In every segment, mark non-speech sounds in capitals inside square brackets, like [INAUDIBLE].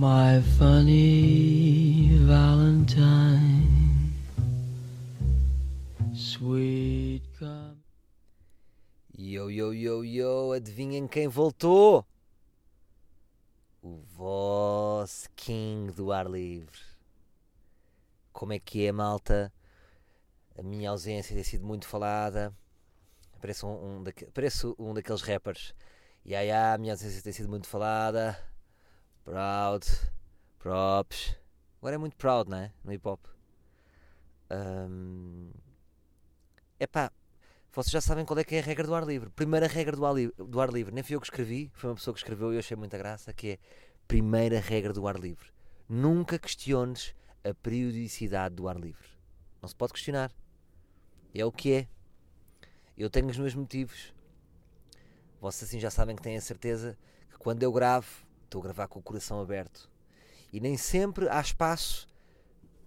My funny Valentine, sweet come. Yo, yo, yo, yo, adivinhem quem voltou? O vosso King do ar livre. Como é que é, malta? A minha ausência tem sido muito falada. Parece um, um, daque, um daqueles rappers. Ya, ya, a minha ausência tem sido muito falada. Proud, props. Agora é muito proud, não é? No hip hop. Um... Epá, vocês já sabem qual é que é a regra do ar livre. Primeira regra do ar, li do ar livre. Nem fui eu que escrevi, foi uma pessoa que escreveu e eu achei muita graça, que é primeira regra do ar livre. Nunca questiones a periodicidade do ar livre. Não se pode questionar. É o que é. Eu tenho os meus motivos. Vocês assim já sabem que têm a certeza que quando eu gravo, estou a gravar com o coração aberto. E nem sempre há espaço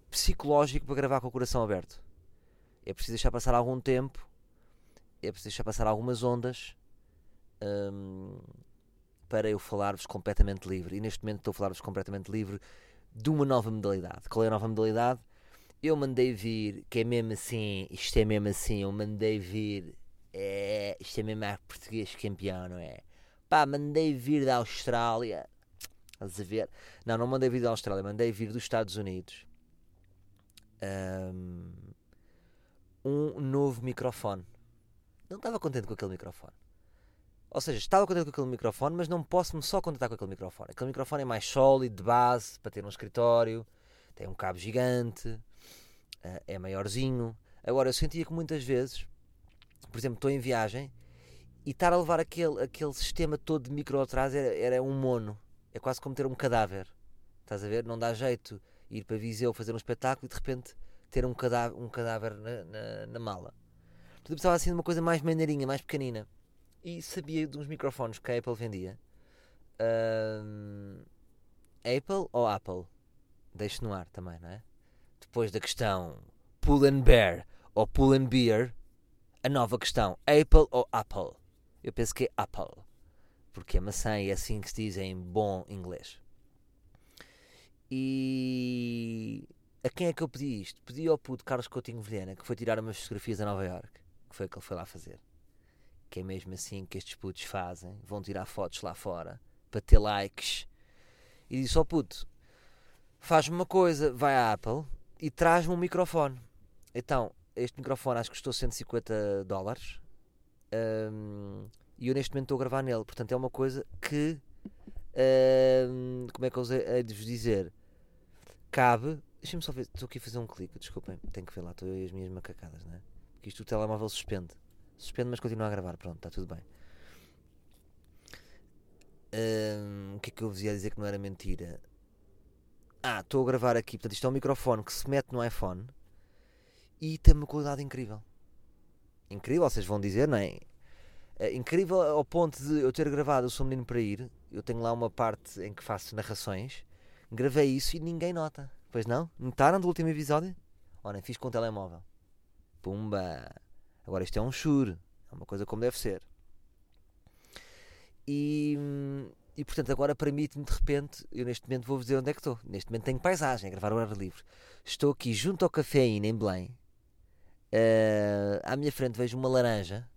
psicológico para gravar com o coração aberto. É preciso deixar passar algum tempo, é preciso deixar passar algumas ondas hum, para eu falar-vos completamente livre. E neste momento estou a falar-vos completamente livre de uma nova modalidade. Qual é a nova modalidade? Eu mandei vir, que é mesmo assim, isto é mesmo assim, eu mandei vir, é, isto é mesmo português campeão, não é? Pá, mandei vir da Austrália, estás a ver? Não, não mandei vir da Austrália, mandei vir dos Estados Unidos. Um, um novo microfone. Não estava contente com aquele microfone. Ou seja, estava contente com aquele microfone, mas não posso-me só contentar com aquele microfone. Aquele microfone é mais sólido, de base, para ter um escritório, tem um cabo gigante, é maiorzinho. Agora, eu sentia que muitas vezes, por exemplo, estou em viagem e estar a levar aquele, aquele sistema todo de micro atrás era, era um mono. É quase como ter um cadáver. Estás a ver? Não dá jeito ir para Viseu fazer um espetáculo e de repente ter um cadáver, um cadáver na, na, na mala. Eu precisava assim de uma coisa mais maneirinha, mais pequenina. E sabia de uns microfones que a Apple vendia. Um, Apple ou Apple? Deixe no ar também, não é? Depois da questão Pull and Bear ou Pull and Beer, a nova questão Apple ou Apple? Eu penso que é Apple, porque é maçã e é assim que se diz em bom inglês. E a quem é que eu pedi isto? Pedi ao puto Carlos Coutinho Vilhena, que foi tirar umas fotografias a Nova York, que foi o que ele foi lá fazer. Que é mesmo assim que estes putos fazem, vão tirar fotos lá fora para ter likes. E disse ao puto: faz-me uma coisa, vai à Apple e traz-me um microfone. Então, este microfone acho que custou 150 dólares. Um, e eu neste momento estou a gravar nele. Portanto, é uma coisa que. Um, como é que eu hei de vos dizer? Cabe. Deixa-me só ver. Estou aqui a fazer um clique, desculpem. Tenho que ver lá. Estou eu e as minhas macacadas, não é? Porque isto o telemóvel suspende. Suspende, mas continua a gravar. Pronto, está tudo bem. Um, o que é que eu vos ia dizer que não era mentira? Ah, estou a gravar aqui. Portanto, isto é um microfone que se mete no iPhone e tem uma qualidade incrível. Incrível, vocês vão dizer, não é? é? Incrível ao ponto de eu ter gravado o Sou Menino para Ir. Eu tenho lá uma parte em que faço narrações. Gravei isso e ninguém nota. Pois não? Notaram do último episódio? Olha, fiz com o telemóvel. Pumba! Agora isto é um shure. É uma coisa como deve ser. E, e portanto agora permite-me de repente, eu neste momento vou-vos dizer onde é que estou. Neste momento tenho paisagem, a gravar o ar livre. Estou aqui junto ao Cafeína em Belém. Uh, à minha frente vejo uma laranja.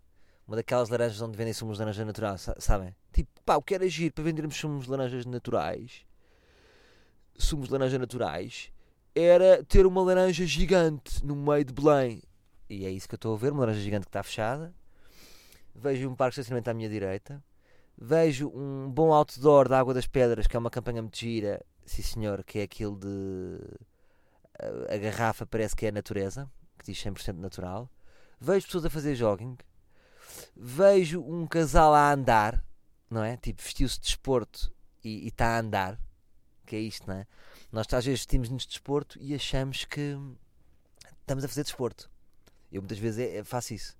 Uma daquelas laranjas onde vendem sumos de laranja natural, sabem? Tipo, pá, o que era agir para vendermos sumos de laranjas naturais. Sumos de laranja naturais. Era ter uma laranja gigante no meio de Belém. E é isso que eu estou a ver, uma laranja gigante que está fechada. Vejo um parque de estacionamento à minha direita. Vejo um bom outdoor da Água das Pedras, que é uma campanha muito gira, sim senhor, que é aquilo de. A garrafa parece que é a natureza, que diz 100% natural. Vejo pessoas a fazer jogging. Vejo um casal a andar, não é? Tipo, vestiu-se de desporto e está a andar, que é isto, não é? Nós às vezes vestimos-nos de desporto e achamos que estamos a fazer desporto. Eu muitas vezes é, é, faço isso.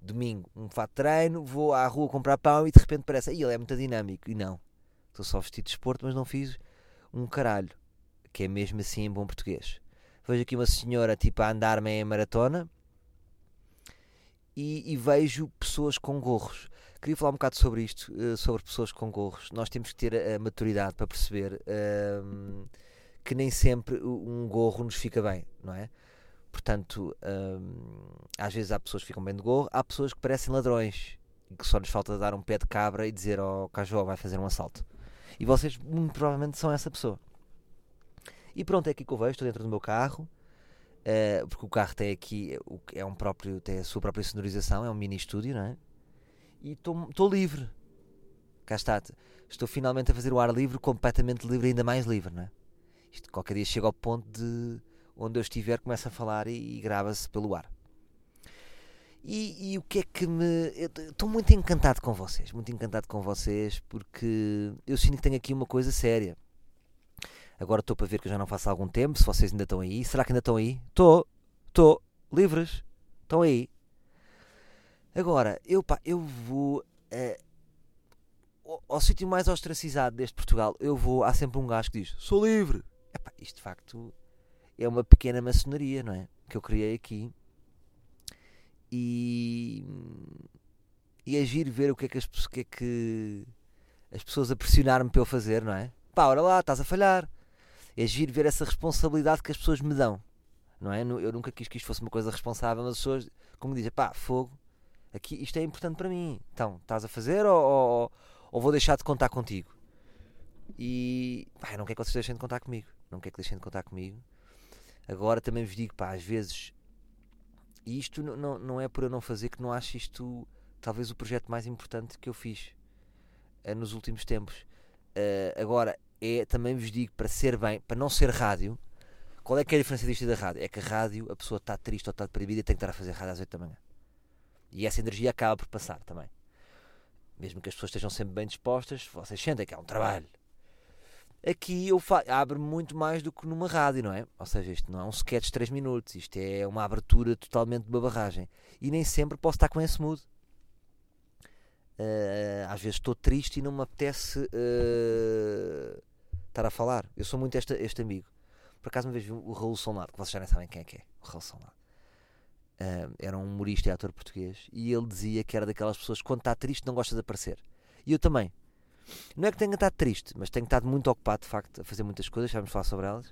Domingo, um fato de treino, vou à rua comprar pão e de repente parece, aí ele é muito dinâmico. E não, estou só vestido de desporto, mas não fiz um caralho, que é mesmo assim em bom português. Vejo aqui uma senhora tipo a andar meia maratona e, e vejo pessoas com gorros. queria falar um bocado sobre isto, uh, sobre pessoas com gorros. Nós temos que ter a, maturidade para perceber uh, que nem sempre um gorro nos fica bem, não é? Portanto, uh, às vezes há pessoas que ficam bem de gorro, há pessoas que parecem ladrões e que só lhes falta dar um pé de cabra e dizer ao oh, cajó vai fazer um assalto. E vocês, muito provavelmente, são essa pessoa. E pronto, é aqui que eu vejo, estou dentro do meu carro, uh, porque o carro tem aqui, é um próprio, tem a sua própria sonorização, é um mini estúdio, não é? E estou livre. Cá está. Estou finalmente a fazer o ar livre, completamente livre, ainda mais livre, não é? Isto qualquer dia chega ao ponto de onde eu estiver começa a falar e, e grava-se pelo ar. E, e, o que é que me. Estou muito encantado com vocês, muito encantado com vocês, porque eu sinto que tenho aqui uma coisa séria. Agora estou para ver que eu já não faço há algum tempo, se vocês ainda estão aí. Será que ainda estão aí? Estou, estou, livres, estão aí. Agora, eu, pá, eu vou uh, ao, ao sítio mais ostracizado deste Portugal. Eu vou, há sempre um gajo que diz: Sou livre. Epá, isto de facto é uma pequena maçonaria, não é? Que eu criei aqui. E, e agir ver o que é que as, que é que as pessoas a pressionar-me para eu fazer, não é? Pá, ora lá, estás a falhar. É agir ver essa responsabilidade que as pessoas me dão, não é? Eu nunca quis que isto fosse uma coisa responsável, mas as pessoas, como dizem, pá, fogo, aqui, isto é importante para mim. Então, estás a fazer ou, ou, ou vou deixar de contar contigo? E pá, não quero que vocês deixem de contar comigo. Não quero que deixem de contar comigo. Agora também vos digo, pá, às vezes, isto não, não é por eu não fazer que não acho isto talvez o projeto mais importante que eu fiz uh, nos últimos tempos. Uh, agora, é, também vos digo, para ser bem, para não ser rádio, qual é que é a diferença disto da rádio? É que a rádio, a pessoa está triste ou está deprimida e tem que estar a fazer rádio às 8 da manhã. E essa energia acaba por passar também. Mesmo que as pessoas estejam sempre bem dispostas, vocês sentem que é um trabalho. Aqui eu abro muito mais do que numa rádio, não é? Ou seja, isto não é um sketch de 3 minutos, isto é uma abertura totalmente de uma barragem. E nem sempre posso estar com esse mood. Uh, às vezes estou triste e não me apetece uh, estar a falar. Eu sou muito este, este amigo. Por acaso uma vez vi o Raul Solnado, que vocês já nem sabem quem é que é. O Raul Solnado. Uh, era um humorista e ator português, e ele dizia que era daquelas pessoas que quando está triste não gosta de aparecer. E eu também. Não é que tenha estado triste, mas tenho estado muito ocupado de facto a fazer muitas coisas, já vamos falar sobre elas.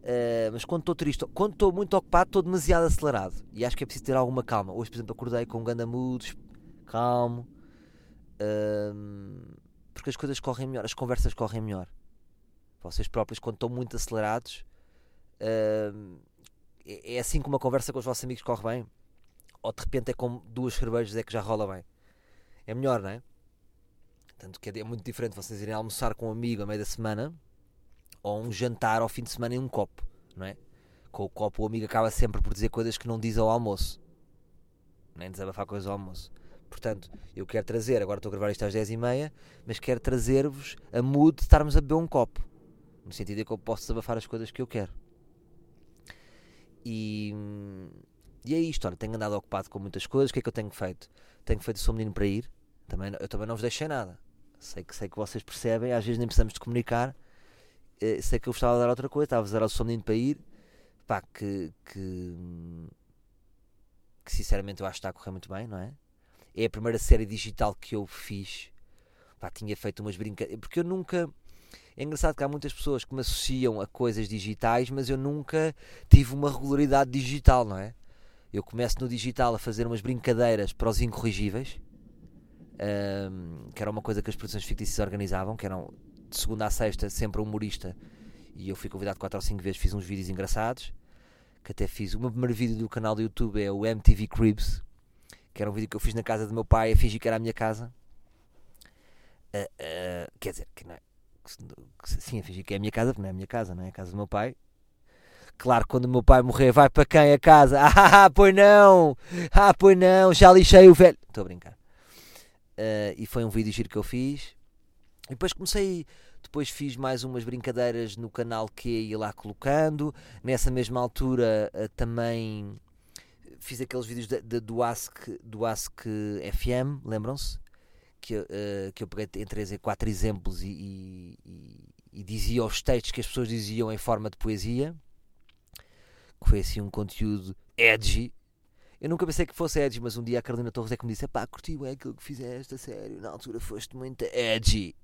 Uh, mas quando estou triste, quando estou muito ocupado, estou demasiado acelerado e acho que é preciso ter alguma calma. Hoje, por exemplo, acordei com um ganda mood, calmo, uh, porque as coisas correm melhor, as conversas correm melhor. Vocês próprios, quando estão muito acelerados, uh, é, é assim que uma conversa com os vossos amigos corre bem? Ou de repente é como duas cervejas é que já rola bem? É melhor, não é? Tanto que é muito diferente vocês irem almoçar com um amigo a meio da semana ou um jantar ao fim de semana em um copo, não é? Com o copo o amigo acaba sempre por dizer coisas que não diz ao almoço. Nem desabafar coisas ao almoço. Portanto, eu quero trazer, agora estou a gravar isto às 10h30, mas quero trazer-vos a mood de estarmos a beber um copo. No sentido de que eu posso desabafar as coisas que eu quero. E, e é isto, olha, tenho andado ocupado com muitas coisas. O que é que eu tenho feito? Tenho feito Sou Menino para Ir. Também, eu também não vos deixei nada. Sei que, sei que vocês percebem, às vezes nem precisamos de comunicar. Eh, sei que eu estava a dar outra coisa, estava a dar o Sou Menino para Ir. Pá, que, que, que sinceramente eu acho que está a correr muito bem, não é? É a primeira série digital que eu fiz. Pá, tinha feito umas brincadeiras. Porque eu nunca é engraçado que há muitas pessoas que me associam a coisas digitais, mas eu nunca tive uma regularidade digital, não é? Eu começo no digital a fazer umas brincadeiras para os incorrigíveis, um, que era uma coisa que as produções fictícias organizavam, que eram de segunda a sexta sempre humorista, e eu fui convidado 4 ou 5 vezes, fiz uns vídeos engraçados, que até fiz. O meu primeiro vídeo do canal do YouTube é o MTV Cribs, que era um vídeo que eu fiz na casa do meu pai, a fingir que era a minha casa. Uh, uh, quer dizer, que não é, sim, a fingir que é a minha casa, porque não é a minha casa, não é a casa do meu pai. Claro, quando o meu pai morrer, vai para quem a casa? [LAUGHS] Ah, pois não! Ah, pois não, já lixei o velho. Estou a brincar. Uh, e foi um vídeo giro que eu fiz. E depois comecei, depois fiz mais umas brincadeiras no canal que ia lá colocando. Nessa mesma altura uh, também fiz aqueles vídeos de, de, do, Ask, do Ask FM, lembram-se? que, uh, que eu peguei em três e quatro exemplos e, e, e, dizia os textos que as pessoas diziam em forma de poesia, que foi assim um conteúdo edgy. Eu nunca pensei que fosse edgy, mas um dia a Carolina Torres é que me disse: pá, curti é aquilo que fizeste, a sério. Na altura foste muito edgy.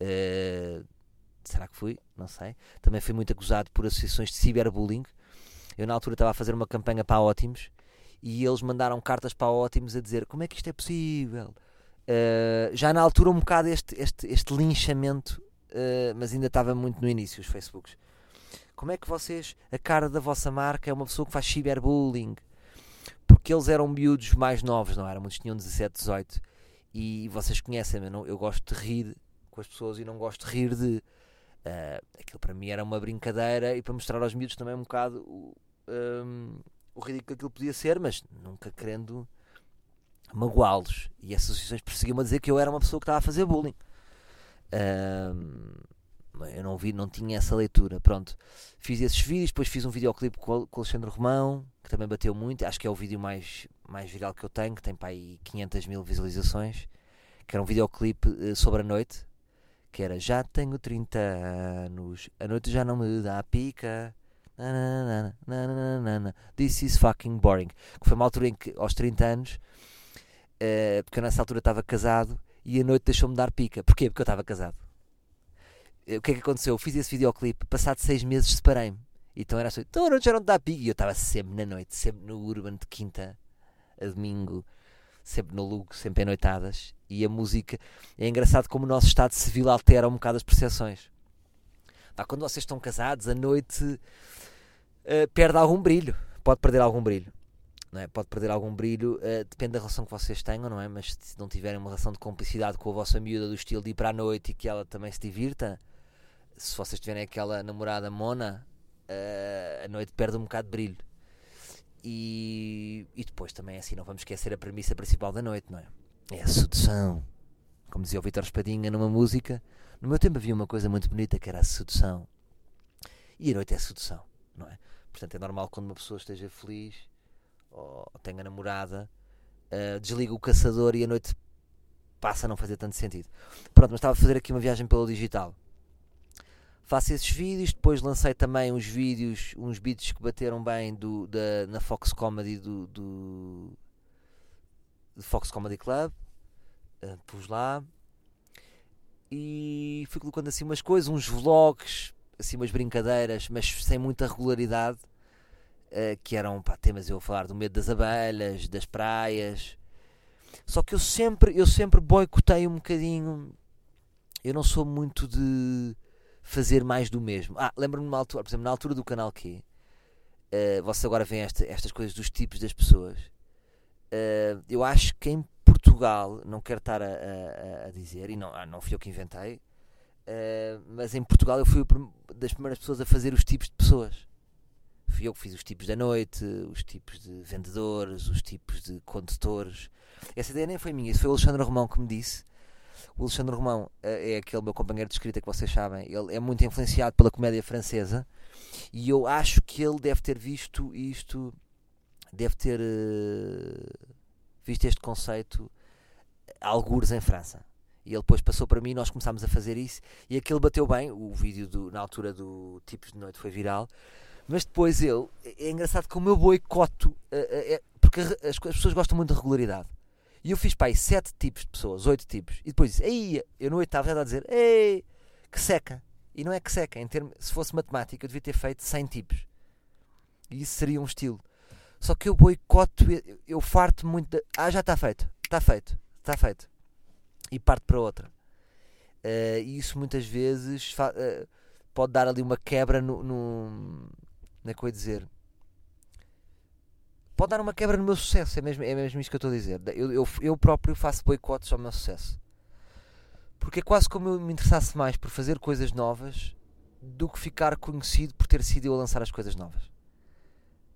Uh, será que fui? Não sei. Também fui muito acusado por associações de ciberbullying. Eu, na altura, estava a fazer uma campanha para a Ótimos e eles mandaram cartas para a Ótimos a dizer como é que isto é possível. Uh, já na altura, um bocado este, este, este linchamento, uh, mas ainda estava muito no início, os Facebooks. Como é que vocês, a cara da vossa marca é uma pessoa que faz ciberbullying? Porque eles eram miúdos mais novos, não eram? Muitos tinham 17, 18. E vocês conhecem-me, eu, eu gosto de rir com as pessoas e não gosto de rir de. Uh, aquilo para mim era uma brincadeira e para mostrar aos miúdos também um bocado o, um, o ridículo que aquilo podia ser, mas nunca querendo magoá-los. E essas associações perseguiam-me a dizer que eu era uma pessoa que estava a fazer bullying. Um, eu não vi, não tinha essa leitura. Pronto, fiz esses vídeos, depois fiz um videoclipe com, o Alexandre Romão, que também bateu muito. Acho que é o vídeo mais, mais viral que eu tenho, que tem para aí 500 mil visualizações. Que era um videoclipe uh, sobre a noite, que era Já tenho 30 anos, a noite já não me dá pica. This is fucking boring. Que foi uma altura em que, aos 30 anos, uh, porque eu nessa altura estava casado e a noite deixou-me dar pica. Porquê? Porque eu estava casado. Eh, o que é que aconteceu? Eu fiz esse videoclipe, passado seis meses separei-me. Então era assim, então a noite já não dá pica. E eu estava sempre na noite, sempre no Urban de quinta a domingo, sempre no Lugo, sempre em noitadas. E a música, é engraçado como o nosso estado civil altera um bocado as percepções. quando vocês estão casados, a noite uh, perde algum brilho. Pode perder algum brilho. É? Pode perder algum brilho, uh, depende da relação que vocês tenham, não é? Mas se não tiverem uma relação de complicidade com a vossa miúda, do estilo de ir para a noite e que ela também se divirta, se vocês tiverem aquela namorada mona, uh, a noite perde um bocado de brilho. E, e depois também é assim, não vamos esquecer a premissa principal da noite, não é? É a sedução. Como dizia o Vitor Espadinha numa música, no meu tempo havia uma coisa muito bonita que era a sedução. E a noite é a sedução, não é? Portanto, é normal quando uma pessoa esteja feliz ou tenha namorada, uh, desliga o caçador e a noite passa a não fazer tanto sentido. Pronto, mas estava a fazer aqui uma viagem pelo digital faço esses vídeos, depois lancei também uns vídeos, uns beats que bateram bem do, da, na Fox Comedy do, do, do Fox Comedy Club, uh, pus lá e fui colocando assim umas coisas, uns vlogs, assim umas brincadeiras, mas sem muita regularidade, uh, que eram pá, temas eu a falar do medo das abelhas, das praias. Só que eu sempre, eu sempre boicotei um bocadinho. Eu não sou muito de fazer mais do mesmo. Ah, lembro-me numa altura, por exemplo, na altura do canal Q, uh, vocês agora veem esta, estas coisas dos tipos das pessoas. Uh, eu acho que em Portugal, não quero estar a, a, a dizer, e não, ah, não fui eu que inventei, uh, mas em Portugal eu fui das primeiras pessoas a fazer os tipos de pessoas. Fui eu que fiz os tipos da noite, os tipos de vendedores, os tipos de condutores. Essa ideia nem foi minha, isso foi o Alexandre Romão que me disse o Alexandre Romão eh, é aquele meu companheiro de escrita que vocês sabem. Ele é muito influenciado pela comédia francesa e eu acho que ele deve ter visto isto, deve ter uh, visto este conceito algures em França. E ele depois passou para mim nós começámos a fazer isso. E aquele bateu bem. O vídeo do, na altura do Tipos de Noite foi viral. Mas depois ele, é engraçado como eu boicoto, uh, uh, é, porque as, as pessoas gostam muito de regularidade. E eu fiz, pai, sete tipos de pessoas, oito tipos. E depois disse, ei, eu no oitavo já estava a dizer, ei, que seca. E não é que seca, em termos, se fosse matemática eu devia ter feito 100 tipos. E isso seria um estilo. Só que eu boicoto, eu, farto muito de, ah, já está feito, está feito, está feito. E parto para outra. Uh, e isso muitas vezes uh, pode dar ali uma quebra no, no. Como é dizer? Pode dar uma quebra no meu sucesso, é mesmo, é mesmo isso que eu estou a dizer. Eu, eu, eu próprio faço boicotes ao meu sucesso. Porque é quase como eu me interessasse mais por fazer coisas novas do que ficar conhecido por ter sido eu a lançar as coisas novas.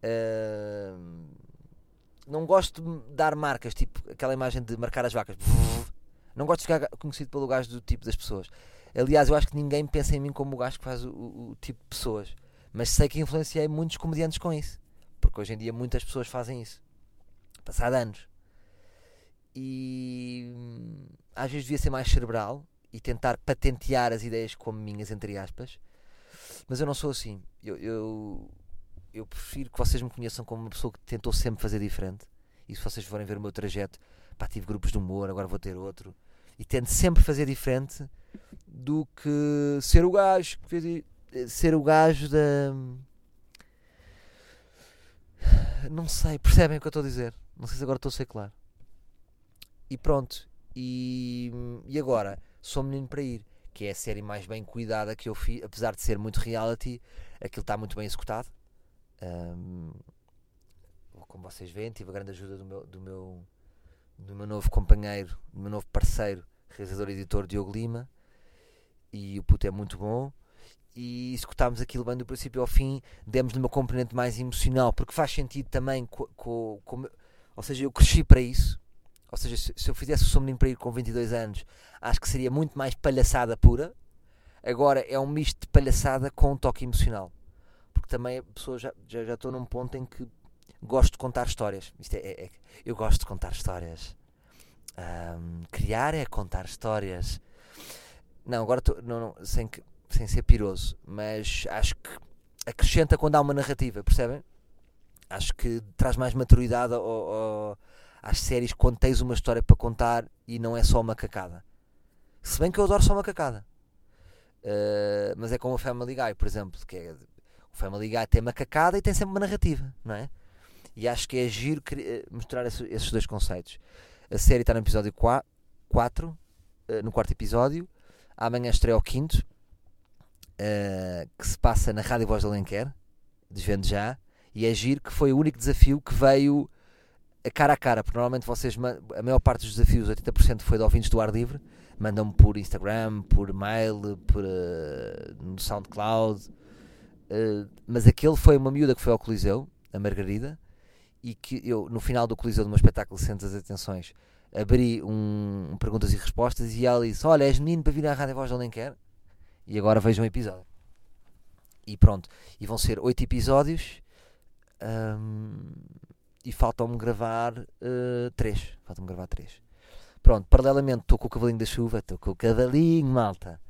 Uh, não gosto de dar marcas, tipo aquela imagem de marcar as vacas. Não gosto de ficar conhecido pelo gajo do tipo das pessoas. Aliás, eu acho que ninguém pensa em mim como o gajo que faz o, o, o tipo de pessoas. Mas sei que influenciei muitos comediantes com isso. Porque hoje em dia muitas pessoas fazem isso. Passado anos. E hum, às vezes devia ser mais cerebral e tentar patentear as ideias como minhas, entre aspas. Mas eu não sou assim. Eu, eu, eu prefiro que vocês me conheçam como uma pessoa que tentou sempre fazer diferente. E se vocês forem ver o meu trajeto, pá, tive grupos de humor, agora vou ter outro. E tento sempre fazer diferente do que ser o gajo fez, ser o gajo da. Não sei, percebem o que eu estou a dizer? Não sei se agora estou a ser claro. E pronto. E, e agora, sou menino para ir, que é a série mais bem cuidada que eu fiz, apesar de ser muito reality, aquilo está muito bem executado. Um, como vocês veem, tive a grande ajuda do meu, do meu, do meu novo companheiro, do meu novo parceiro, realizador e editor Diogo Lima. E o puto é muito bom. E executámos aquilo bem do princípio ao fim, demos-lhe uma componente mais emocional, porque faz sentido também com, com, com ou seja, eu cresci para isso. Ou seja, se, se eu fizesse o Menino para ir com 22 anos, acho que seria muito mais palhaçada pura. Agora é um misto de palhaçada com um toque emocional. Porque também a pessoa já, já, já estou num ponto em que gosto de contar histórias. Isto é, é, é eu gosto de contar histórias. Um, criar é contar histórias. Não, agora tô, não, não, sem, que, sem ser piroso, mas acho que acrescenta quando há uma narrativa, percebem? Acho que traz mais maturidade ao, ao, às séries quando tens uma história para contar e não é só uma cacada. Se bem que eu adoro só uma cacada. Uh, mas é como o Family Guy, por exemplo, que é, o Family Guy tem uma cacada e tem sempre uma narrativa, não é? E acho que é giro eh, mostrar esses dois conceitos. A série está no episódio 4, eh, no quarto episódio. Amanhã estreia o quinto, uh, que se passa na Rádio Voz de Alenquer, desvendo já. E é giro que foi o único desafio que veio a cara a cara, porque normalmente vocês, a maior parte dos desafios, 80% foi de ouvintes do ar livre, mandam-me por Instagram, por mail, por, uh, no SoundCloud. Uh, mas aquele foi uma miúda que foi ao Coliseu, a Margarida, e que eu, no final do Coliseu do meu espetáculo Centro das Atenções, abri um, um, perguntas e respostas e ela disse: Olha, és menino para vir à Rádio Voz de Onde Quer? E agora vejam um episódio. E pronto. E vão ser oito episódios. Um, e faltam-me gravar uh, três. Faltam-me gravar três. Pronto, paralelamente estou com o cavalinho da chuva, estou com o cavalinho, malta.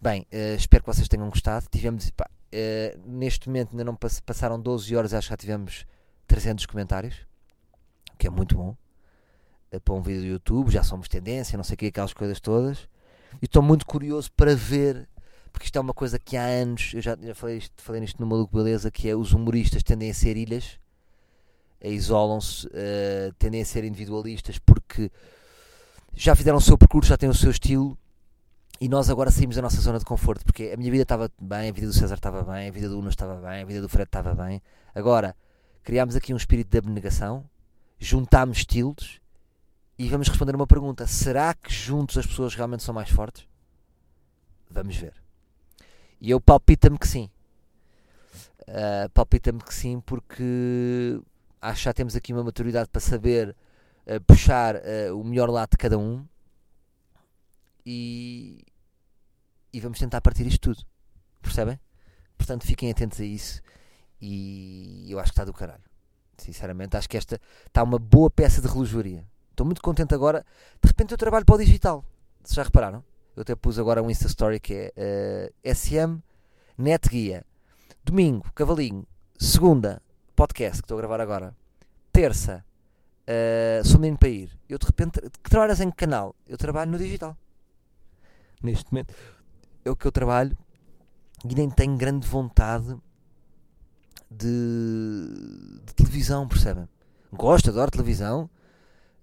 Bem, uh, espero que vocês tenham gostado. Tivemos, pá, uh, neste momento ainda não passaram 12 horas, acho que já tivemos 300 comentários, que é muito bom. Uh, para um vídeo do YouTube, já somos tendência, não sei o que, aquelas coisas todas. E estou muito curioso para ver, porque isto é uma coisa que há anos, eu já, já falei, isto, falei nisto no Maluco Beleza, que é os humoristas tendem a ser ilhas, isolam-se, uh, tendem a ser individualistas porque já fizeram o seu percurso, já têm o seu estilo e nós agora saímos da nossa zona de conforto porque a minha vida estava bem, a vida do César estava bem, a vida do Uno estava bem, a vida do Fred estava bem. Agora criámos aqui um espírito de abnegação, juntámos estilos e vamos responder uma pergunta: será que juntos as pessoas realmente são mais fortes? Vamos ver. E eu palpita-me que sim. Uh, palpita-me que sim, porque acho que já temos aqui uma maturidade para saber uh, puxar uh, o melhor lado de cada um e, e vamos tentar partir isto tudo. Percebem? Portanto, fiquem atentos a isso e eu acho que está do caralho. Sinceramente, acho que esta está uma boa peça de relojoaria. Estou muito contente agora. De repente, eu trabalho para o digital. Vocês já repararam? Eu até pus agora um Insta Story que é uh, eh, SM Net Guia. Domingo, Cavalinho. Segunda, podcast que estou a gravar agora. Terça, uh, sou menino para ir. Eu de repente, que trabalhas em que canal? Eu trabalho no digital. Neste momento é o que eu trabalho e nem tenho grande vontade de, de televisão, percebem? Gosto, adoro televisão,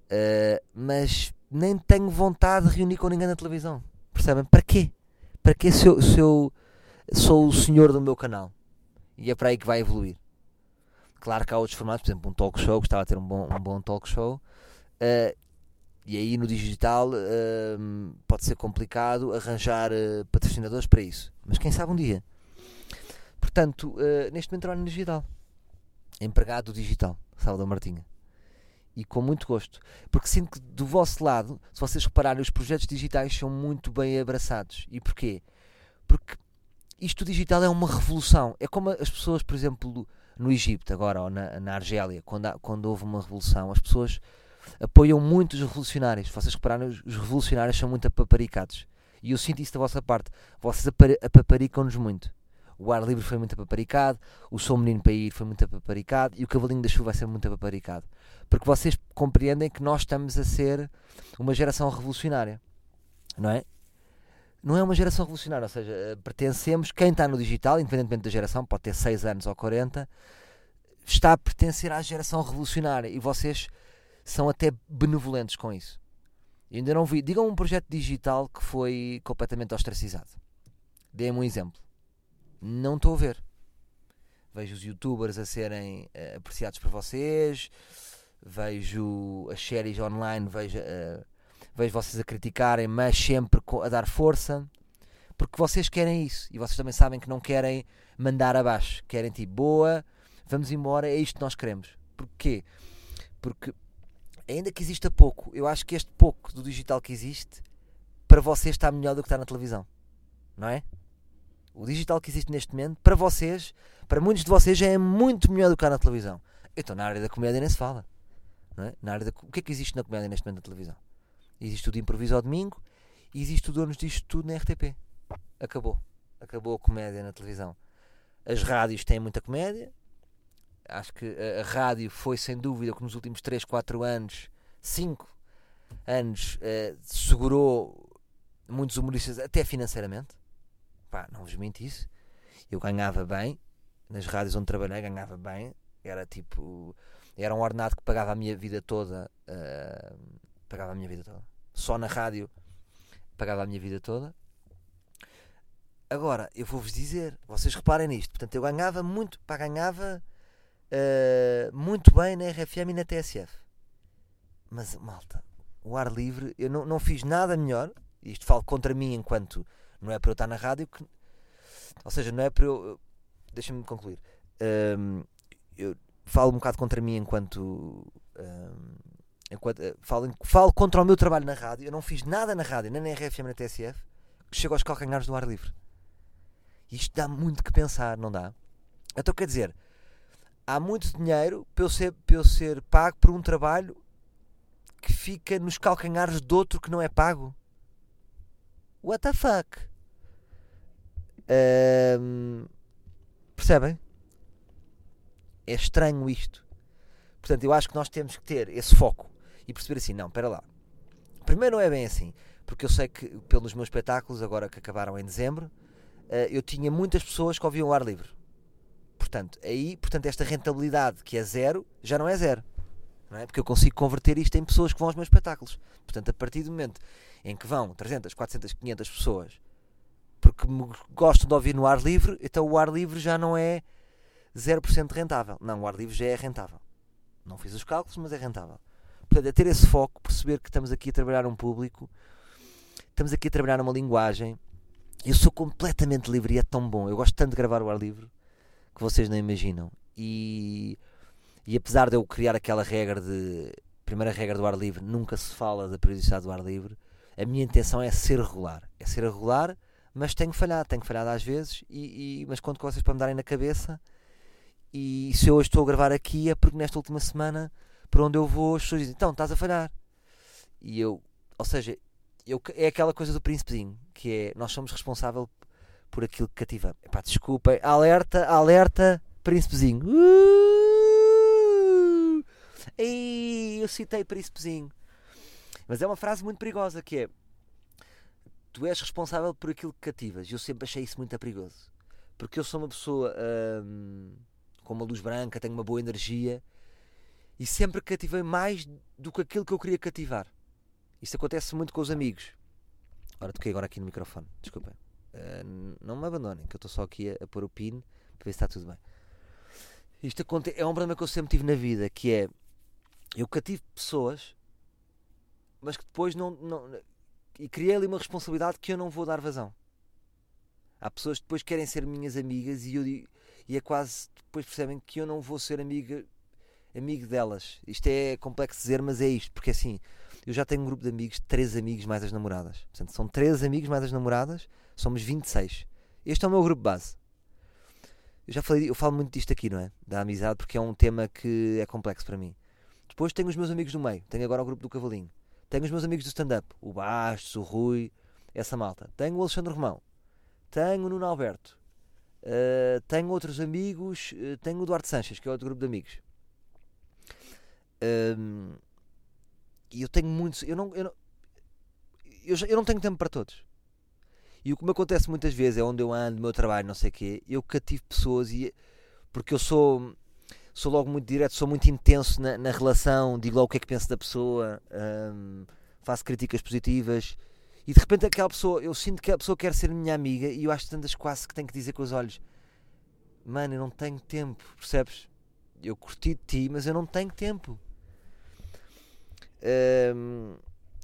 uh, mas nem tenho vontade de reunir com ninguém na televisão. Percebem? Para quê? Para quê se eu, se eu sou o senhor do meu canal? E é para aí que vai evoluir. Claro que há outros formatos, por exemplo, um talk show, gostava de ter um bom, um bom talk show. Uh, e aí no digital uh, pode ser complicado arranjar uh, patrocinadores para isso. Mas quem sabe um dia. Portanto, neste momento trabalho no digital. Empregado digital, Salvador Martinha. E com muito gosto. Porque sinto que do vosso lado, se vocês repararem, os projetos digitais são muito bem abraçados. E porquê? Porque isto digital é uma revolução. É como as pessoas, por exemplo, no Egito agora, ou na, na Argélia, quando, há, quando houve uma revolução, as pessoas apoiam muito os revolucionários. Vocês repararam, os revolucionários são muito apaparicados. E eu sinto isso da vossa parte. Vocês apaparicam-nos muito. O ar livre foi muito apaparicado, o Sou Menino para Ir foi muito apaparicado e o Cavalinho da Chuva vai ser muito apaparicado. Porque vocês compreendem que nós estamos a ser uma geração revolucionária, não é? Não é uma geração revolucionária, ou seja, eh, pertencemos, quem está no digital, independentemente da geração, pode ter 6 anos ou 40, está a pertencer à geração revolucionária e vocês são até benevolentes com isso. Eu ainda não vi. Digam um projeto digital que foi completamente ostracizado. Deem-me um exemplo. Não estou a ver. Vejo os youtubers a serem uh, apreciados por vocês, vejo as séries online, vejo, uh, vejo vocês a criticarem, mas sempre a dar força, porque vocês querem isso e vocês também sabem que não querem mandar abaixo, querem tipo boa, vamos embora, é isto que nós queremos. Porquê? Porque ainda que exista pouco, eu acho que este pouco do digital que existe para vocês está melhor do que está na televisão, não é? O digital que existe neste momento, para vocês, para muitos de vocês, já é muito melhor do que está na televisão. Então, na área da comédia nem se fala. É? na área da, o que é que existe na comédia neste momento na televisão? Existe o de improviso ao domingo e existe o donos disto tudo na RTP. Acabou. Acabou a comédia na televisão. As rádios têm muita comédia, acho que a, a, rádio foi sem dúvida que nos últimos 3, 4 anos, 5 anos, uh, segurou muitos humoristas até financeiramente. Pá, não vos minto isso. Eu ganhava bem, nas rádios onde trabalhei, ganhava bem. Era tipo. Era um ordenado que pagava a minha vida toda. Uh, pagava a minha vida toda. Só na rádio pagava a minha vida toda. Agora, eu vou-vos dizer, vocês reparem nisto. Portanto, eu ganhava muito, pá, ganhava uh, muito bem na RFM e na TSF. Mas, malta, o ar livre, eu não, não fiz nada melhor. Isto falo contra mim enquanto não é para eu estar na rádio. Que, ou seja, não é para eu. Deixa-me concluir. Um, eu falo um bocado contra mim enquanto. Um, enquanto uh, falo, falo contra o meu trabalho na rádio. Eu não fiz nada na rádio, nem na RFM, nem na TSF, que chego aos calcanhares do ar livre. Isto dá muito que pensar, não dá? Então quer dizer, há muito dinheiro para eu, ser, para eu ser pago por um trabalho que fica nos calcanhares de outro que não é pago. What the fuck? Um, percebem? É estranho isto. Portanto, eu acho que nós temos que ter esse foco e perceber assim: não, espera lá. Primeiro, não é bem assim, porque eu sei que pelos meus espetáculos, agora que acabaram em dezembro, eh, eu tinha muitas pessoas que ouviam o ar livre. Portanto, aí, portanto, esta rentabilidade que é zero, já não é zero. Não é? Porque eu consigo converter isto em pessoas que vão aos meus espetáculos. Portanto, a partir do momento em que vão 300, 400, 500 pessoas porque gostam de ouvir no ar livre, então o ar livre já não é 0% rentável. Não, o ar livre já é rentável. Não fiz os cálculos, mas é rentável. Portanto, é ter esse foco, perceber que estamos aqui a trabalhar um público, estamos aqui a trabalhar uma linguagem. Eu sou completamente livre e é tão bom. Eu gosto tanto de gravar o ar livre que vocês não imaginam. E, e apesar de eu criar aquela regra de. Primeira regra do ar livre, nunca se fala da periodicidade do ar livre. A minha intenção é ser regular. É ser regular, mas tenho falhado. Tenho falhado às vezes, e, e, mas conto com vocês para me darem na cabeça. E se eu hoje estou a gravar aqui é porque nesta última semana, para onde eu vou, as pessoas dizem: então, estás a falhar. E eu, ou seja, eu, é aquela coisa do príncipezinho, que é nós somos responsáveis por aquilo que cativamos. Epá, desculpem, alerta, alerta, príncipezinho. Uh! Ei, eu citei príncipezinho. Mas é uma frase muito perigosa que é tu és responsável por aquilo que cativas. Eu sempre achei isso muito perigoso. Porque eu sou uma pessoa hum, com uma luz branca, tenho uma boa energia e sempre cativei mais do que aquilo que eu queria cativar. Isso acontece muito com os amigos. Ora, toquei agora aqui no microfone, desculpem. Uh, não me abandonem, que eu estou só aqui a, a pôr o pin para ver se está tudo bem. Isto é um problema que eu sempre tive na vida, que é eu cativo pessoas, mas que depois não, não e criei ali uma responsabilidade que eu não vou dar vazão. Há pessoas que depois querem ser minhas amigas e, eu, e é quase depois percebem que eu não vou ser amiga, amigo delas. Isto é complexo dizer, mas é isto, porque assim, eu já tenho um grupo de amigos, três amigos mais as namoradas. Portanto, são três amigos mais as namoradas, somos 26. Este é o meu grupo base. Eu já falei, eu falo muito disto aqui, não é? Da amizade, porque é um tema que é complexo para mim. Depois tenho os meus amigos do meio, tenho agora o grupo do Cavalinho. Tenho os meus amigos do stand-up, o Bastos, o Rui, essa malta. Tenho o Alexandre Romão, tenho o Nuno Alberto, Uh, tenho outros amigos, uh, tenho o Duarte Sanches, que é outro grupo de amigos. Um, e eu tenho muitos. Eu não, eu, não, eu, eu, não tenho tempo para todos. E o que me acontece muitas vezes é onde eu ando, meu trabalho, não sei o quê, eu cativo pessoas e. Porque eu sou. Sou logo muito direto, sou muito intenso na, na relação, digo logo o que é que penso da pessoa, um, faço críticas positivas e de repente aquela pessoa, eu sinto que a pessoa quer ser minha amiga e eu acho tantas quase que tenho que dizer com os olhos: Mano, eu não tenho tempo, percebes? Eu curti de ti, mas eu não tenho tempo. Um,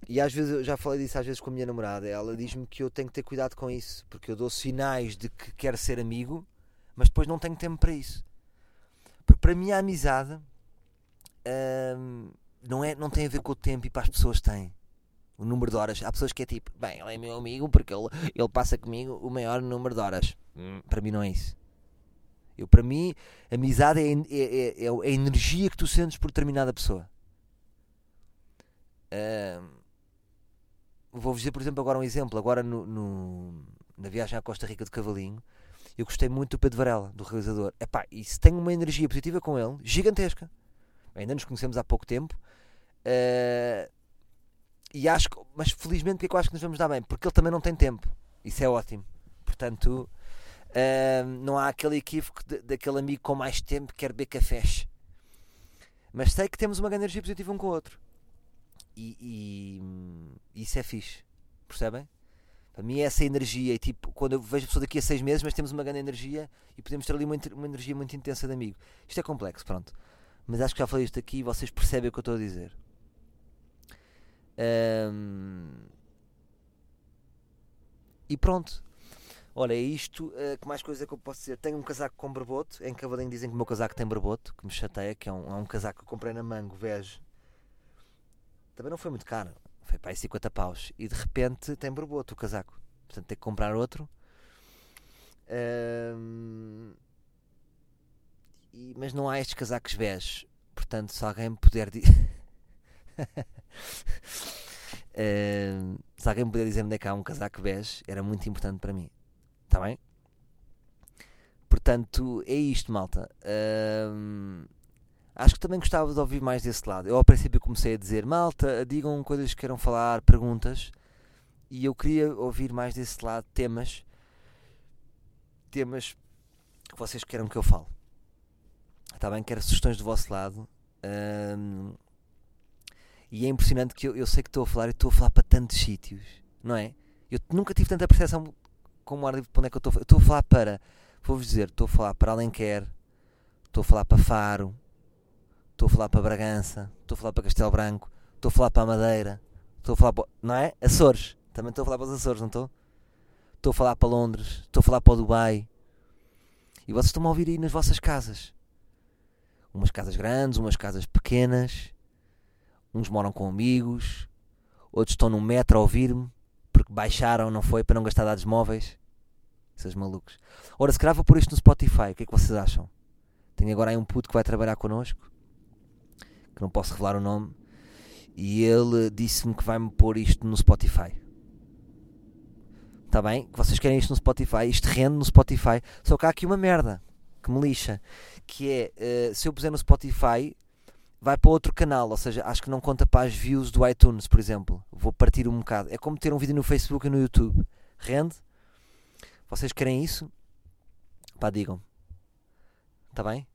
e às vezes, eu já falei disso às vezes com a minha namorada, ela diz-me que eu tenho que ter cuidado com isso, porque eu dou sinais de que quero ser amigo, mas depois não tenho tempo para isso. Porque para mim a amizade um, não, é, não tem a ver com o tempo e para as pessoas têm o número de horas. Há pessoas que é tipo, bem, ele é meu amigo porque ele, ele passa comigo o maior número de horas. Hum, para mim não é isso. Eu, para mim, amizade é, é, é, é a energia que tu sentes por determinada pessoa. Uh, Vou-vos dizer, por exemplo, agora um exemplo. Agora no, no, na viagem à Costa Rica de Cavalinho, eu gostei muito do Pedro Varela, do realizador. Epá, e se tenho uma energia positiva com ele, gigantesca. Ainda nos conhecemos há pouco tempo. Uh, e acho que, mas felizmente porque é que eu acho que nos vamos dar bem? Porque ele também não tem tempo. Isso é ótimo. Portanto, uh, não há aquele equívoco daquele amigo com mais tempo que quer beber cafés. Mas sei que temos uma grande energia positiva um com o outro. E, e, isso é fixe. Percebem? Para mim é essa energia. E tipo, quando eu vejo a pessoa daqui a seis meses, mas temos uma grande energia e podemos ter ali uma, uma energia muito intensa de amigo. Isto é complexo, pronto. Mas acho que já falei isto aqui e vocês percebem o que eu estou a dizer. Um, e pronto. Olha, é isto. Uh, que mais coisa que eu posso dizer? Tenho um casaco com barboto. Em Cavalinho dizem que o meu casaco tem barboto, que me chateia, que é um, é um casaco que eu comprei na Mango, vejo. Também não foi muito caro. Foi para aí 50 paus. E de repente tem barboto o casaco. Portanto, tem que comprar outro. Um, e, mas não há estes casacos bege. Portanto, se alguém puder uh, [LAUGHS] se alguém puder dizer onde é que há um casaco bege, era muito importante para mim. Está bem? Portanto, é isto, malta. Acho que também gostava de ouvir mais desse lado. Eu, ao princípio, comecei a dizer: malta, digam coisas que queiram falar, perguntas. E eu queria ouvir mais desse lado temas. Temas que vocês queiram que eu fale. Está bem? Quero sugestões do vosso lado. E é impressionante que eu, eu sei que estou a falar e estou a falar para tantos sítios, não é? Eu nunca tive tanta percepção como ar livre para onde é que eu estou a falar. Estou a falar para, vou-vos dizer, estou a falar para Alenquer, estou a falar para Faro, estou a falar para Bragança, estou a falar para Castelo Branco, estou a falar para a Madeira, estou a falar para, não é? Açores, também estou a falar para os Açores, não estou? Estou a falar para Londres, estou a falar para o Dubai. E vocês estão a ouvir aí nas vossas casas. Umas casas grandes, umas casas pequenas uns moram com amigos, outros estão no metro a ouvir-me porque baixaram, não foi? Para não gastar dados móveis. Esses malucos. Ora, se vou pôr isto no Spotify, o que é que vocês acham? Tenho agora aí um puto que vai trabalhar connosco, que não posso revelar o nome, e ele disse-me que vai-me pôr isto no Spotify. Está bem? Que vocês querem isto no Spotify, isto rende no Spotify, só que há aqui uma merda que me lixa, que é, uh, se eu puser no Spotify, vai para outro canal, ou seja, acho que não conta para as views do iTunes, por exemplo. Vou partir um bocado. É como ter um vídeo no Facebook e no YouTube. Rende? Vocês querem isso? Pá, digam. Está bem?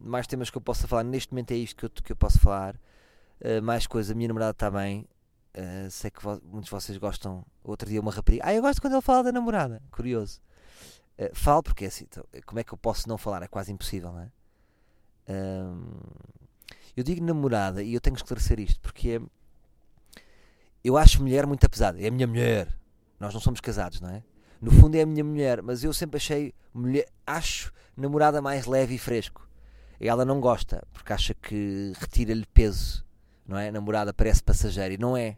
Mais temas que eu possa falar. Neste momento é isto que eu, que eu posso falar. Uh, mais coisa. A minha namorada está bem. Uh, sei que muitos de vocês gostam. Outro dia uma rapariga. Ah, eu gosto quando ele fala da namorada. Curioso. Uh, falo porque é assim. Então, como é que eu posso não falar? É quase impossível, não é? eu digo namorada e eu tenho que esclarecer isto porque é, eu acho mulher muito pesada. É a minha mulher. Nós não somos casados, não é? No fundo é a minha mulher, mas eu sempre achei mulher, acho namorada mais leve e fresco. E ela não gosta porque acha que retira-lhe peso, não é? Namorada parece passageira e não é.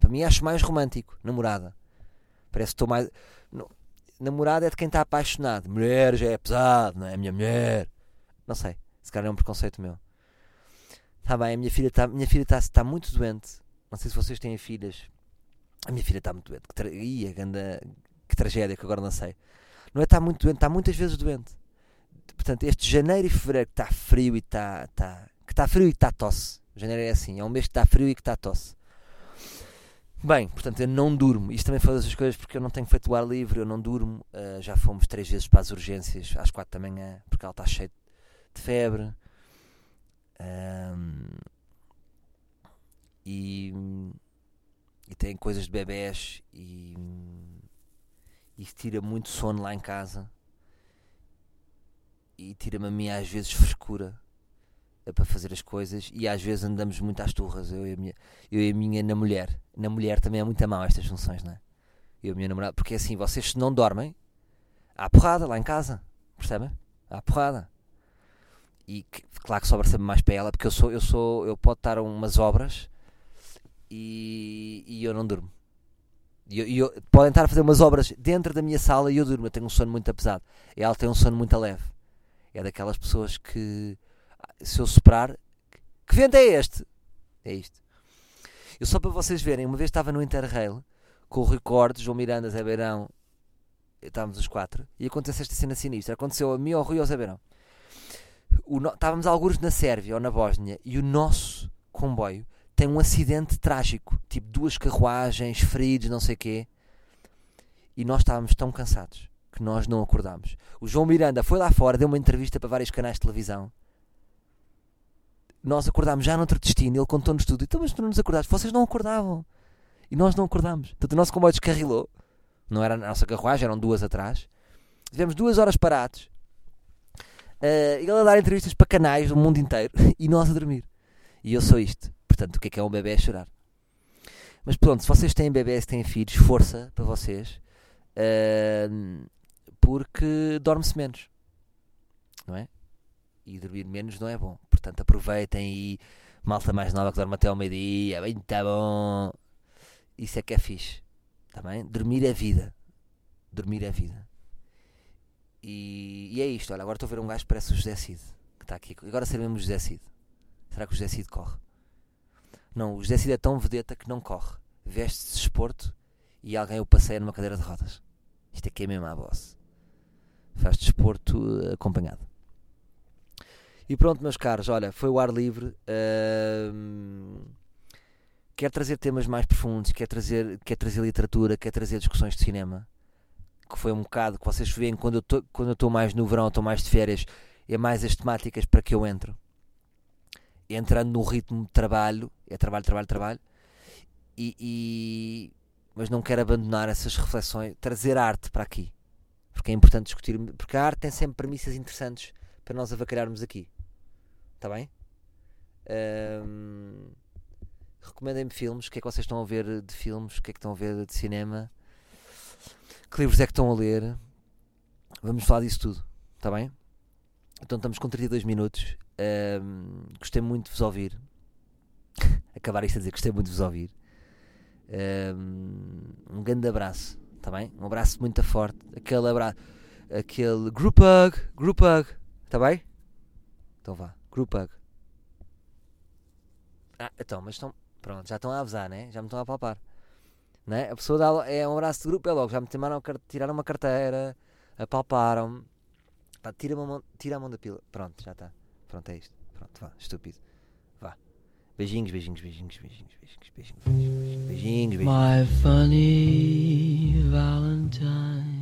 Para mim acho mais romântico, namorada. Parece que estou mais. Não, namorada é de quem está apaixonado. Mulher já é pesado, não é? Minha mulher. Não sei. Se calhar é um preconceito meu. Está bem, a minha filha está minha filha está tá muito doente. Não sei se vocês têm filhas. A minha filha está muito doente. Ia, ganda, que tragédia que agora não sei. Não é estar muito doente, está muitas vezes doente. Portanto, este janeiro e fevereiro que está frio e está, está que está frio e está tosse. Janeiro é assim, é um mês que está frio e que está tosse. Bem, portanto, eu não durmo. Isto também faz as coisas porque eu não tenho feito o ar livre, eu não durmo. Uh, já fomos três vezes para as urgências às quatro da manhã, porque ela está cheia de febre. Um, e, e tem coisas de bebés e isso tira muito sono lá em casa e tira-me a mim às vezes frescura é para fazer as coisas e às vezes andamos muito às turras, eu e a minha, eu e a minha na mulher. Na mulher também é muito a mal estas funções, não é? Eu e a minha namorada, porque assim, vocês não dormem, há porrada lá em casa, percebem? Há porrada. E claro que sobra sempre mais para ela, porque eu sou, eu sou, eu posso estar umas obras e, e eu não durmo. E eu, eu, podem estar a fazer umas obras dentro da minha sala e eu durmo, eu tenho um sono muito pesado. E ela tem um sono muito leve. É daquelas pessoas que se eu soprar, que vento é este? É isto. Eu só para vocês verem, uma vez estava no Interrail com o Rui João Miranda, Zé Beirão, estávamos os quatro, e aconteceu esta cena sinistra. Aconteceu a mim, ao Rui e ao Zé Beirão. No, estávamos alguns na Sérvia ou na Bósnia e o nosso comboio tem um acidente trágico, tipo duas carruagens, feridos, não sei quê. E nós estávamos tão cansados que nós não acordámos. O João Miranda foi lá fora, deu uma entrevista para vários canais de televisão nós acordámos já noutro destino, ele contou-nos tudo. Então, mas tu não nos acordaste? Vocês não acordavam. E nós não acordámos. Portanto, o nosso comboio descarrilou. Não era a nossa carruagem, eram duas atrás. Tivemos duas horas parados. Uh, ele a dar entrevistas para canais do mundo inteiro [LAUGHS] e nós a dormir. E eu sou isto. Portanto, o que é que é um bebê a chorar? Mas pronto, se vocês têm bebés, têm filhos, força para vocês. Uh, porque dorme-se menos. Não é? E dormir menos não é bom. Portanto, aproveitem e malta mais nova que dorme até ao meio-dia, bem, tá bom. Isso é que é fixe. Tá bem? Dormir é vida. Dormir é vida. E, e é isto. Olha, agora estou a ver um gajo que parece o José Cid. Que está aqui. Agora sabemos o José Cid. Será que o José Cid corre? Não, o José Cid é tão vedeta que não corre. Veste-se de desporto e alguém o passeia numa cadeira de rodas. Isto aqui é mesmo a boss. Faz desporto eh, acompanhado. E pronto, meus caros, olha, foi o ar livre. Uh, quer trazer temas mais profundos, quer trazer, quer trazer literatura, quer trazer discussões de cinema. Que foi um bocado que vocês veem quando eu estou mais no verão, estou mais de férias, é mais as temáticas para que eu entro. Entrando no ritmo de trabalho, é trabalho, trabalho, trabalho. E, e, mas não quero abandonar essas reflexões, trazer arte para aqui. Porque é importante discutir, porque a arte tem sempre premissas interessantes para nós avacalharmos aqui. Está bem? Um, Recomendem-me filmes. O que é que vocês estão a ver de filmes? O que é que estão a ver de cinema? Que livros é que estão a ler? Vamos falar disso tudo. Está bem? Então estamos com 32 minutos. Um, gostei muito de vos ouvir. [LAUGHS] Acabar isto a dizer gostei muito de vos ouvir. Um, um grande abraço. Está bem? Um abraço muito forte. Aquele abraço. Aquele group hug. Group hug. Está bem? Então vá. Group hug. Ah, então, mas estão. Pronto, já estão a avisar, né? Já me estão a palpar. Né? A pessoa dá, é um abraço de grupo, é logo. Já me tiraram, tiraram uma carteira, apalparam-me. Tira, tira a mão da pila. Pronto, já está. Pronto, é isto. Pronto, vá, estúpido. Vá. Beijinhos, beijinhos, beijinhos, beijinhos, beijinhos, beijinhos, beijinhos, beijinhos. beijinhos. My funny Valentine.